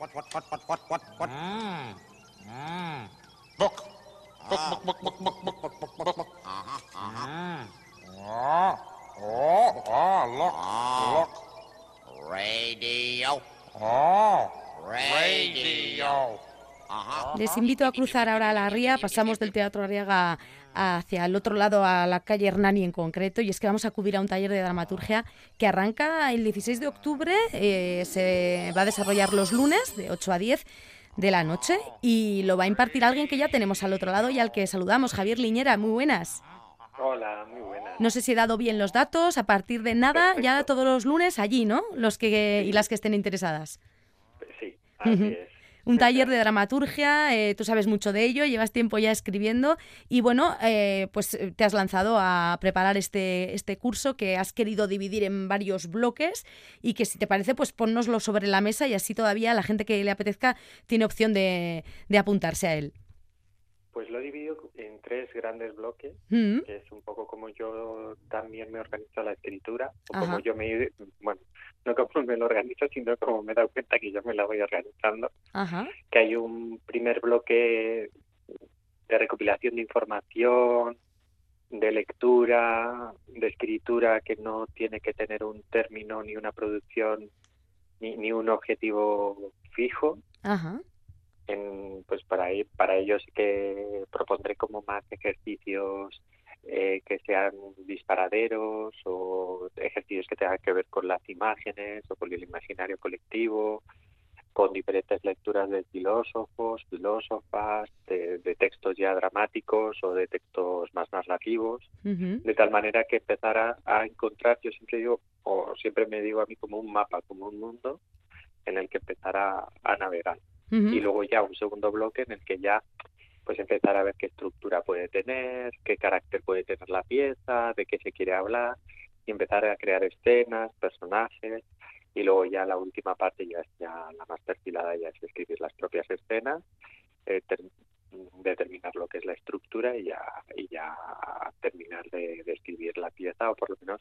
Mm. Mm. Book. Book, book, book, book, book, book, book, book, book, book. Mm. Oh, oh, oh, look, look. Radio. Oh, Radio. Les invito a cruzar ahora la ría, pasamos del Teatro Arriaga hacia el otro lado, a la calle Hernani en concreto, y es que vamos a acudir a un taller de dramaturgia que arranca el 16 de octubre, eh, se va a desarrollar los lunes de 8 a 10 de la noche y lo va a impartir alguien que ya tenemos al otro lado y al que saludamos, Javier Liñera, muy buenas. Hola, muy buenas. No sé si he dado bien los datos, a partir de nada, ya todos los lunes allí, ¿no? Los que y las que estén interesadas. Sí, así es. Un taller de dramaturgia, eh, tú sabes mucho de ello, llevas tiempo ya escribiendo y bueno, eh, pues eh, te has lanzado a preparar este, este curso que has querido dividir en varios bloques y que si te parece, pues ponnoslo sobre la mesa y así todavía la gente que le apetezca tiene opción de, de apuntarse a él. Pues lo he dividido en tres grandes bloques, Mm, que es un poco como yo también me organizo la escritura, o Ajá. como yo me, bueno, no como me lo organizo, sino como me he dado cuenta que yo me la voy organizando, Ajá. que hay un primer bloque de recopilación de información, de lectura, de escritura que no tiene que tener un término ni una producción ni, ni un objetivo fijo, Ajá. en, pues para, para ello sí que propondré como más ejercicios eh, que sean disparaderos o ejercicios que tengan que ver con las imágenes o con el imaginario colectivo, con diferentes lecturas de filósofos, filósofas, de, de textos ya dramáticos o de textos más narrativos, ujú, de tal manera que empezar a, a encontrar, yo siempre digo, o siempre me digo a mí como un mapa, como un mundo en el que empezar a, a navegar. Y luego ya un segundo bloque en el que ya pues empezar a ver qué estructura puede tener, qué carácter puede tener la pieza, de qué se quiere hablar y empezar a crear escenas, personajes y luego ya la última parte ya es ya la más perfilada ya es escribir las propias escenas, eh, ter- determinar lo que es la estructura y ya y ya terminar de escribir la pieza o por lo menos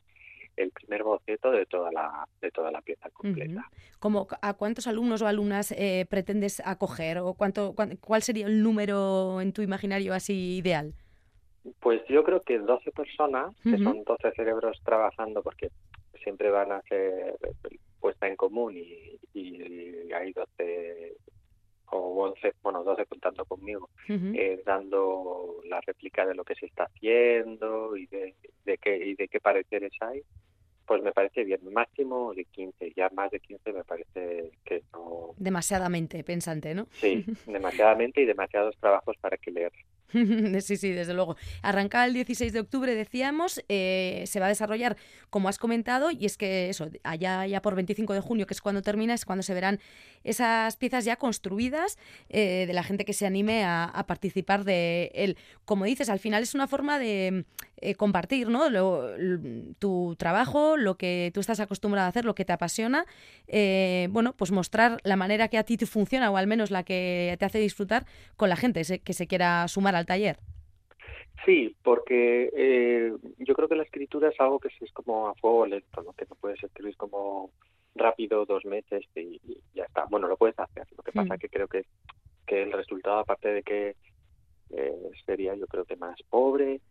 el primer boceto de toda la de toda la pieza completa. Como, ¿A cuántos alumnos o alumnas eh, pretendes acoger? ¿O cuánto, cuán- cuál sería el número en tu imaginario así ideal? Pues yo creo que 12 personas, que son 12 cerebros trabajando, porque siempre van a ser puesta en común y, y hay 12 o 11, bueno, 12 contando conmigo, eh, dando la réplica de lo que se está haciendo y de, de qué y de qué pareceres hay, pues me parece bien. Máximo de 15, ya más de 15 me parece que no. Demasiadamente pensante, ¿no? Sí, demasiadamente y demasiados trabajos para que leer. Sí, sí, desde luego. Arranca el 16 de octubre, decíamos, eh, se va a desarrollar, como has comentado, y es que eso, allá ya por 25 de junio, que es cuando termina, es cuando se verán esas piezas ya construidas eh, de la gente que se anime a, a participar de él. Como dices, al final es una forma de eh, compartir, ¿no? Tu trabajo, lo que tú estás acostumbrado a hacer, lo que te apasiona, bueno, pues mostrar la manera que a ti te funciona o al menos la que te hace disfrutar con la gente que se quiera sumar al taller. Sí, porque eh, yo creo que la escritura es algo que es como a fuego lento, ¿no? Que no puedes escribir como rápido dos meses y, y ya está. Bueno, lo puedes hacer. Lo que pasa Mm. que creo que, que el resultado, aparte de que eh, sería, yo creo que más pobre,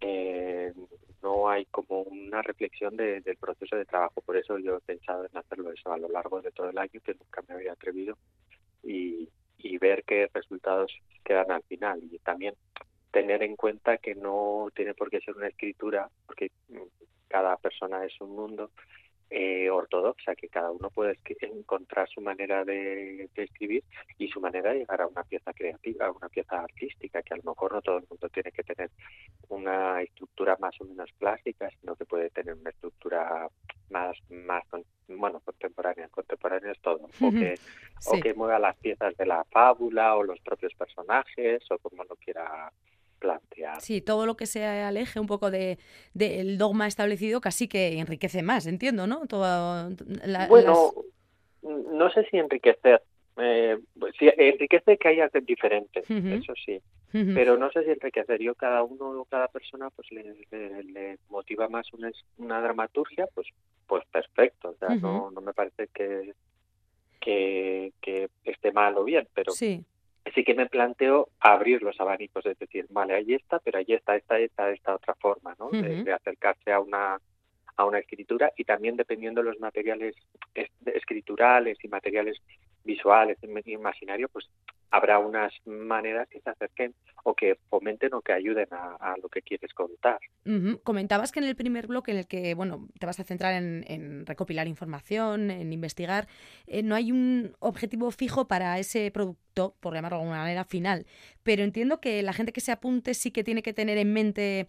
eh, no hay como una reflexión de- del proceso de trabajo. Por eso yo he pensado en hacerlo eso a lo largo de todo el año, que nunca me había atrevido, y, y ver qué resultados quedan al final. Y también tener en cuenta que no tiene por qué ser una escritura, porque cada persona es un mundo eh, ortodoxa, que cada uno puede encontrar su manera de, de escribir y su manera de llegar a una pieza creativa, a una pieza artística, que a lo mejor no todo el mundo tiene que tener una estructura más o menos clásica, sino que puede tener una estructura más, más bueno, contemporánea. Contemporánea es todo. O que, o que mueva las piezas de la fábula o los propios personajes o como lo quiera plantear. Sí, todo lo que se aleje un poco de del dogma establecido casi que enriquece más, entiendo, ¿no? Todo, la- bueno, no sé si enriquecer. Eh, pues sí, enriquece que haya diferentes, Ujú. eso sí. Pero no sé si enriquecer. Yo cada uno, cada persona, pues le, le- le motiva más una, una dramaturgia, pues, pues perfecto. O sea, no, no me parece que, que, que esté mal o bien, pero Sí. Sí que me planteo abrir los abanicos, es decir, vale, ahí está, pero ahí está esta, esta, esta otra forma, ¿no? De, acercarse a una a una escritura y también dependiendo de los materiales es- escriturales y materiales visuales, im- imaginarios, pues habrá unas maneras que se acerquen o que fomenten o que ayuden a, a lo que quieres contar. Comentabas que en el primer bloque en el que bueno te vas a centrar en, en recopilar información, en investigar, eh, no hay un objetivo fijo para ese producto, por llamarlo de alguna manera, final. Pero entiendo que la gente que se apunte sí que tiene que tener en mente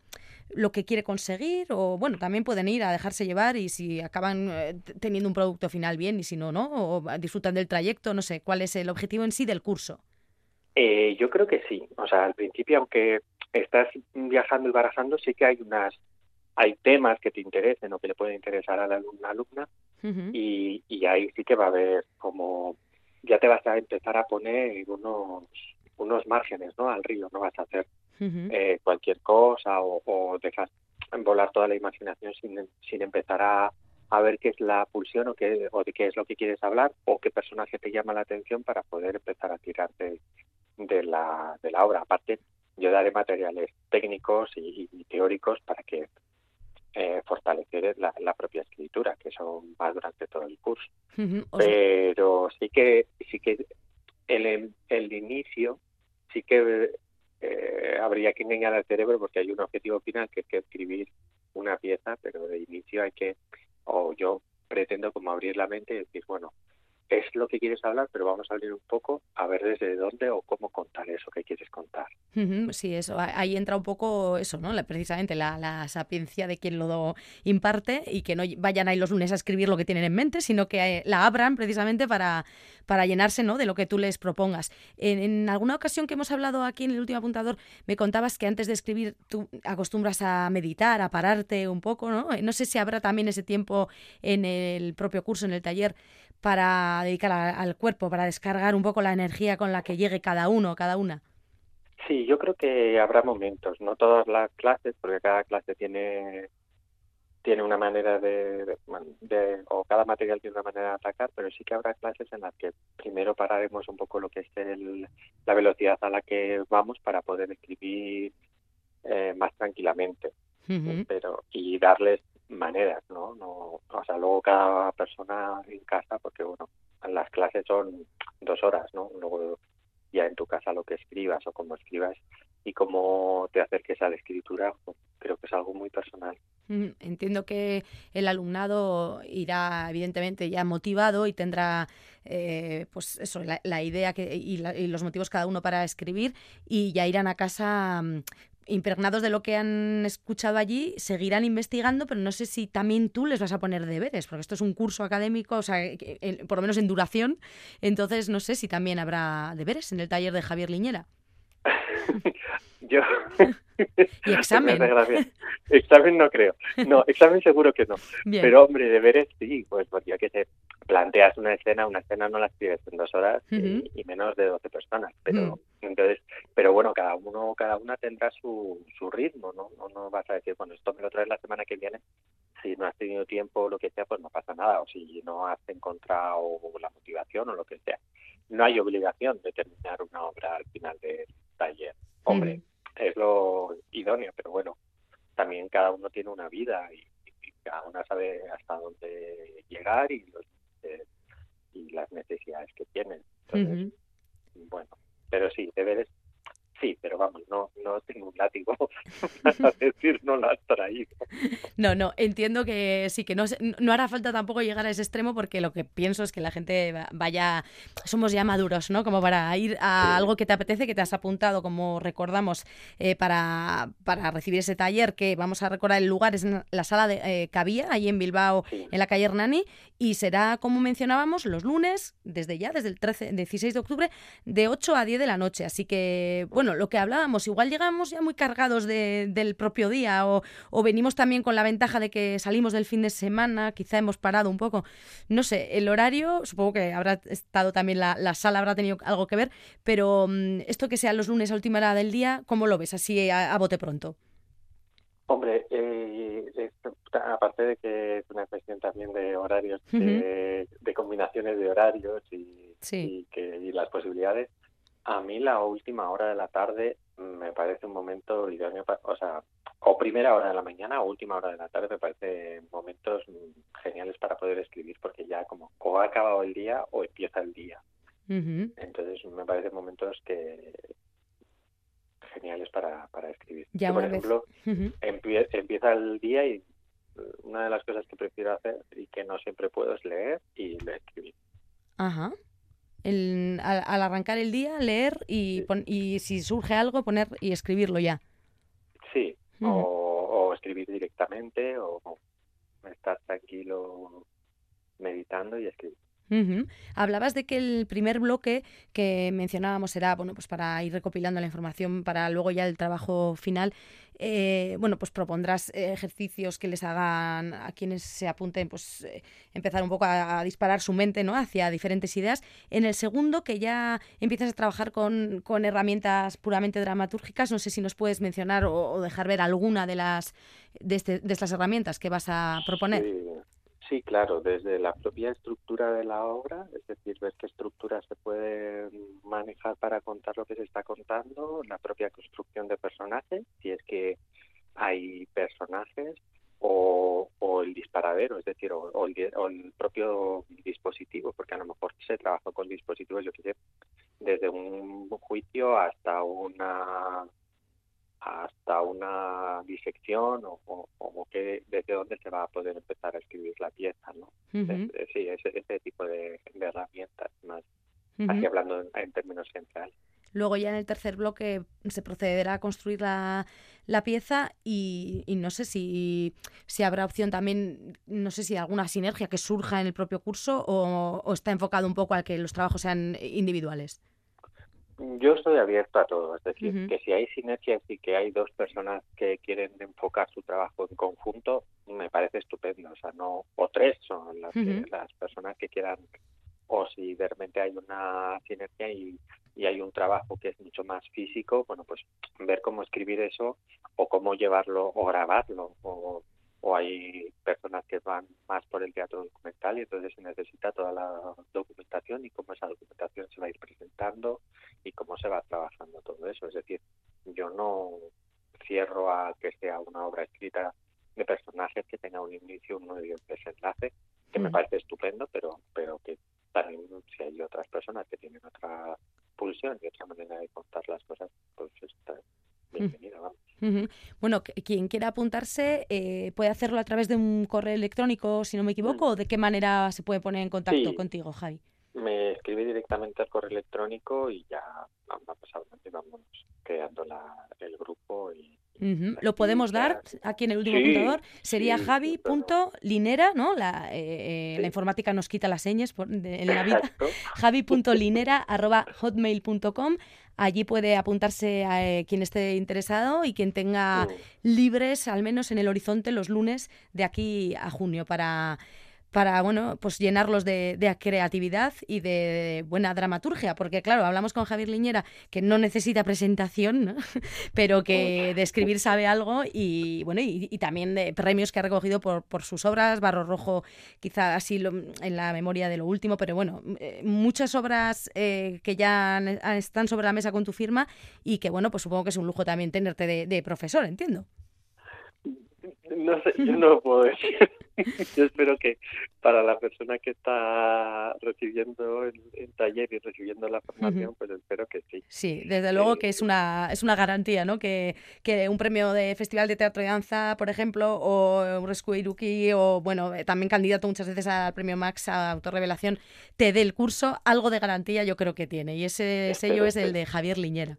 lo que quiere conseguir, o bueno, también pueden ir a dejarse llevar y si acaban eh, teniendo un producto final bien y si no, no, o disfrutan del trayecto, no sé, cuál es el objetivo en sí del curso. Eh, yo creo que sí. O sea, al principio, aunque estás viajando y barajando, sí que hay unas, hay temas que te interesen o que le pueden interesar a la alumna, alumna Ujú. y, y ahí sí que va a haber como, ya te vas a empezar a poner unos, unos márgenes, ¿no? Al río, no vas a hacer eh, cualquier cosa o, o dejas volar toda la imaginación sin, sin empezar a, a ver qué es la pulsión o, qué, o de qué es lo que quieres hablar o qué personaje te llama la atención para poder empezar a tirarte de la, de la obra. Aparte, yo daré materiales técnicos y, y teóricos para que eh, fortalecer la, la propia escritura, que eso va durante todo el curso. Pero sí que sí que el, el inicio sí que eh, habría que engañar al cerebro porque hay un objetivo final que es que escribir una pieza, pero de inicio hay que, o yo pretendo como abrir la mente y decir, bueno, es lo que quieres hablar, pero vamos a abrir un poco a ver desde dónde o cómo contar eso que quieres contar. Sí, eso. Ahí entra un poco eso, ¿no? La- precisamente la, la sapiencia de quien lo imparte y que no vayan ahí los lunes a escribir lo que tienen en mente, sino que eh, la abran precisamente para, para llenarse, ¿no? De lo que tú les propongas. En, en alguna ocasión que hemos hablado aquí en el último apuntador, me contabas que antes de escribir tú acostumbras a meditar, a pararte un poco, ¿no? No sé si habrá también ese tiempo en el propio curso, en el taller, para dedicar a- al cuerpo, para descargar un poco la energía con la que llegue cada uno, cada una. Sí, yo creo que habrá momentos, no todas las clases, porque cada clase tiene tiene una manera de, de- de- o cada material tiene una manera de atacar, pero sí que habrá clases en las que primero pararemos un poco lo que es el, la velocidad a la que vamos para poder escribir eh, más tranquilamente, pero y darles maneras, ¿no? no o sea, luego cada persona en casa, porque bueno, las clases son dos horas, ¿no? Luego ya en tu casa lo que escribas o cómo escribas y cómo te acerques a la escritura, pues, creo que es algo muy personal. Mm, Entiendo que el alumnado irá evidentemente ya motivado y tendrá eh, pues eso, la, la idea que, y, la- y los motivos cada uno para escribir y ya irán a casa mm, impregnados de lo que han escuchado allí, seguirán investigando, pero no sé si también tú les vas a poner deberes, porque esto es un curso académico, o sea, que- en- por lo menos en duración, entonces no sé si también habrá deberes en el taller de Javier Liñera. Yo Y examen. No creo. No, examen seguro que no. Bien. Pero hombre, deberes sí, pues porque yo que sé, planteas una escena, una escena no la escribes en dos horas y- Ujú. y, menos de 12 personas, pero entonces, pero bueno, cada uno, cada una tendrá su, su ritmo, ¿no? ¿no? No vas a decir, bueno, esto me lo traes la semana que viene, si no has tenido tiempo o lo que sea, pues no pasa nada, o si no has encontrado la motivación o lo que sea. No hay obligación de terminar una obra al final del taller. Hombre, es lo idóneo, pero bueno, también cada uno tiene una vida y, y cada una sabe hasta dónde llegar y, los, eh, y las necesidades que tienen. Entonces, bueno, pero sí, deberes, sí, pero vamos, no, no tengo un látigo para decir no lo has traído. No, no, entiendo que sí, que no, no hará falta tampoco llegar a ese extremo porque lo que pienso es que la gente va- vaya, somos ya maduros, ¿no? Como para ir a algo que te apetece, que te has apuntado, como recordamos, eh, para, para recibir ese taller, que vamos a recordar el lugar, es en la sala de eh, Cabía, ahí en Bilbao, Sí. en la calle Hernani, y será, como mencionábamos, los lunes, desde ya, desde el 13, 16 de octubre, de 8 a 10 de la noche. Así que, bueno, lo que hablábamos, igual llegamos ya muy cargados de- del propio día o, o venimos también con la ventaja de que salimos del fin de semana, quizá hemos parado un poco. No sé, el horario, supongo que habrá estado también la, la sala, habrá tenido algo que ver, pero mm, esto que sea los lunes a última hora del día, ¿cómo lo ves? Así a, a bote pronto. Hombre, eh, esto, aparte de que es una cuestión también de horarios, de, de combinaciones de horarios y, Sí. y que y las posibilidades. A mí la última hora de la tarde me parece un momento idóneo, o sea, o primera hora de la mañana o última hora de la tarde me parece momentos geniales para poder escribir porque ya como o ha acabado el día o empieza el día. Entonces me parecen momentos que geniales para, para escribir. Ya por ejemplo, empieza el día y una de las cosas que prefiero hacer y que no siempre puedo es leer y escribir. Ajá. El, al, arrancar el día, leer y, y si surge algo, poner y escribirlo ya. Sí, o, escribir directamente o estar tranquilo meditando y escribir. Hablabas de que el primer bloque que mencionábamos era bueno pues para ir recopilando la información para luego ya el trabajo final. Eh, bueno, pues propondrás ejercicios que les hagan a quienes se apunten, pues eh, empezar un poco a, disparar su mente ¿no? hacia diferentes ideas. En el segundo, que ya empiezas a trabajar con, con herramientas puramente dramatúrgicas, no sé si nos puedes mencionar o, dejar ver alguna de las de, este, de, estas herramientas que vas a proponer. Claro, desde la propia estructura de la obra, es decir, ver qué estructura se puede manejar para contar lo que se está contando, la propia construcción de personajes, si es que hay personajes, o, el disparadero, es decir, o, el, propio dispositivo, porque a lo mejor se trabaja con dispositivos, yo qué sé, desde un juicio hasta una hasta una disección o, o, que desde dónde se va a poder empezar a escribir la pieza, ¿no? sí, ese, ese, tipo de, herramientas más, así hablando en, términos centrales. Luego ya en el tercer bloque se procederá a construir la, la pieza y, y, no sé si, si habrá opción también, no sé si alguna sinergia que surja en el propio curso o, o está enfocado un poco a que los trabajos sean individuales. Yo estoy abierto a todo, es decir, que si hay sinergias y que hay dos personas que quieren enfocar su trabajo en conjunto, me parece estupendo, o sea, no, o tres son las, las personas que quieran, o si de repente hay una sinergia y, y hay un trabajo que es mucho más físico, bueno, pues ver cómo escribir eso o cómo llevarlo o grabarlo o o hay personas que van más por el teatro documental y entonces se necesita toda la documentación y cómo esa documentación se va a ir presentando y cómo se va trabajando todo eso. Es decir, yo no cierro a que sea una obra escrita de personajes que tenga un inicio, un medio, un desenlace, que me mm. parece estupendo, pero pero que también si hay otras personas que tienen otra pulsión y otra manera de contar las cosas, pues está bienvenida, vamos. Bueno, quien quiera apuntarse eh, puede hacerlo a través de un correo electrónico, si no me equivoco, mm. o de qué manera se puede poner en contacto contigo, Javi. Me escribe directamente al correo electrónico y ya vamos, vamos creando el grupo y Lo podemos dar aquí en el último apuntador. Sería javi.linera, ¿no? La, eh, eh, la, informática nos quita las señas en la vida. javi.linera.hotmail.com Allí puede apuntarse a eh, quien esté interesado y quien tenga libres, al menos en el horizonte, los lunes de aquí a junio para para bueno, pues llenarlos de, creatividad y de buena dramaturgia, porque claro, hablamos con Javier Liñera que no necesita presentación, pero que de escribir sabe algo y bueno, y, también de premios que ha recogido por, por sus obras, Barro Rojo quizá así en la memoria de lo último, pero bueno, eh, muchas obras eh, que ya están sobre la mesa con tu firma y que bueno, pues supongo que es un lujo también tenerte de, de profesor, entiendo. No sé, yo no lo puedo decir. yo espero que para la persona que está recibiendo el, taller y recibiendo la formación, pues espero que sí. Sí, desde luego que es una, es una garantía, ¿no? Que, que un premio de Festival de Teatro y Danza, por ejemplo, o un Rescue o, bueno, eh, también candidato muchas veces al premio Max a autorrevelación, te dé el curso, algo de garantía yo creo que tiene. Y ese sello es el de Javier Liñera.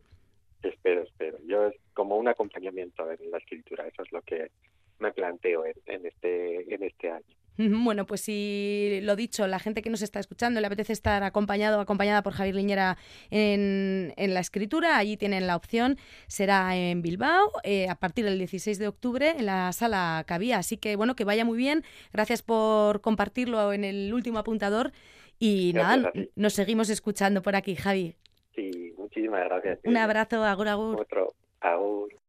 Espero, espero. Yo es como un acompañamiento en la escritura, eso es lo que me planteo en, este, en este año. Bueno, pues si lo dicho, la gente que nos está escuchando le apetece estar acompañado o acompañada por Javier Liñera en, en, la escritura, allí tienen la opción, será en Bilbao eh, a partir del 16 de octubre en la sala Cabía. Así que bueno, que vaya muy bien. Gracias por compartirlo en el último apuntador y nada, nos seguimos escuchando por aquí, Javi. Sí, muchísimas gracias. Un abrazo, agur, agur. Otro, agur.